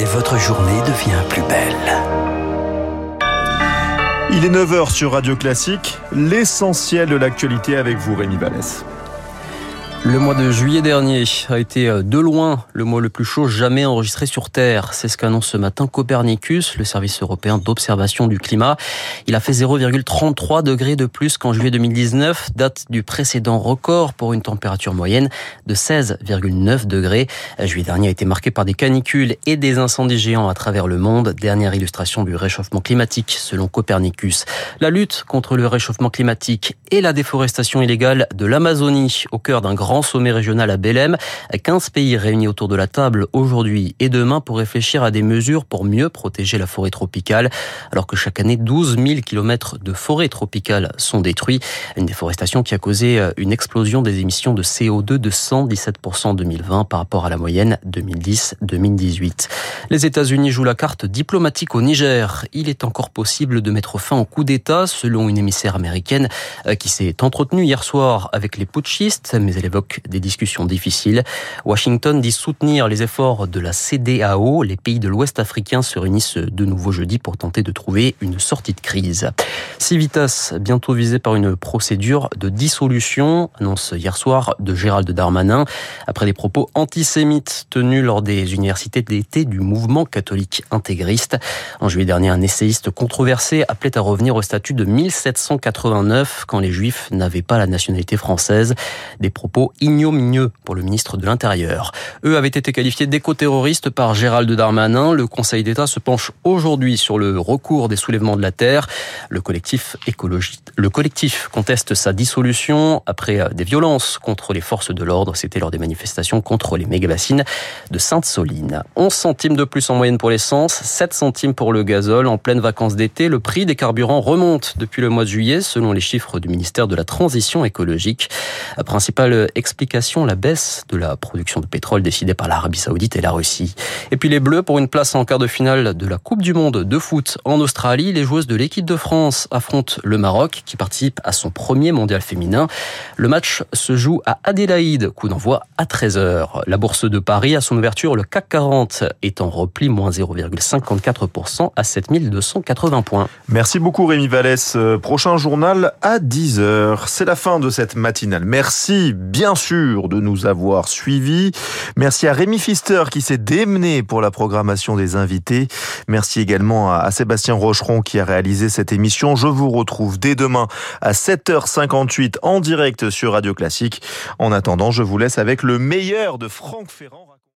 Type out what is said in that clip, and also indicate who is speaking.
Speaker 1: et votre journée devient plus belle.
Speaker 2: Il est 9h sur Radio Classique, l'essentiel de l'actualité avec vous Rémi Vallès.
Speaker 3: Le mois de juillet dernier a été euh, de loin le mois le plus chaud jamais enregistré sur Terre. C'est ce qu'annonce ce matin Copernicus, le service européen d'observation du climat. Il a fait 0,33 degrés de plus qu'en juillet 2019, date du précédent record pour une température moyenne de 16,9 degrés. Juillet dernier a été marqué par des canicules et des incendies géants à travers le monde. Dernière illustration du réchauffement climatique selon Copernicus. La lutte contre le réchauffement climatique et la déforestation illégale de l'Amazonie au cœur d'un grand grand sommet régional à Belém. 15 pays réunis autour de la table aujourd'hui et demain pour réfléchir à des mesures pour mieux protéger la forêt tropicale. Alors que chaque année, 12 000 kilomètres de forêt tropicale sont détruits. Une déforestation qui a causé euh, une explosion des émissions de CO2 de 117% en 2020 par rapport à la moyenne 2010-2018. Les États-Unis jouent la carte diplomatique au Niger. Il est encore possible de mettre fin au coup d'État, selon une émissaire américaine euh, qui s'est entretenue hier soir avec les putschistes, mais elle évoque des discussions difficiles. Washington dit soutenir les efforts de la CDAO. Les pays de l'Ouest africain se réunissent de nouveau jeudi pour tenter de trouver une sortie de crise. Civitas, bientôt visé par une procédure de dissolution, annonce hier soir de Gérald Darmanin, après des propos antisémites tenus lors des universités d'été du mouvement catholique intégriste. En juillet dernier, un essayiste controversé appelait à revenir au statut de 1789 quand les juifs n'avaient pas la nationalité française. Des propos ignominieux pour le ministre de l'Intérieur. Eux avaient été qualifiés d'éco-terroristes par Gérald Darmanin. Le Conseil d'État se penche aujourd'hui sur le recours des soulèvements de la Terre. Le collectif écologiste, le collectif conteste sa dissolution après des violences contre les forces de l'ordre. C'était lors des manifestations contre les méga-bassines de Sainte-Soline. 11 centimes de plus en moyenne pour l'essence, 7 centimes pour le gazole. En pleine vacances d'été, le prix des carburants remonte depuis le mois de juillet, selon les chiffres du ministère de la Transition écologique. Principale explication, la baisse de la production de pétrole décidée par l'Arabie Saoudite et la Russie. Et puis les Bleus pour une place en quart de finale de la Coupe du Monde de foot en Australie. Les joueuses de l'équipe de France affrontent le Maroc qui participe à son premier mondial féminin. Le match se joue à Adélaïde, coup d'envoi à 13h. La bourse de Paris à son ouverture, le CAC 40 est en repli, moins 0,54% à 7280 points.
Speaker 2: Merci beaucoup Rémi Vallès. Euh, prochain journal à 10h. C'est la fin de cette matinale. Merci bien sûr de nous avoir suivis. Merci à Rémi Fister qui s'est démené pour la programmation des invités. Merci également à Sébastien Rocheron qui a réalisé cette émission. Je vous retrouve dès demain à 7h58 en direct sur Radio Classique. En attendant, je vous laisse avec le meilleur de Franck Ferrand.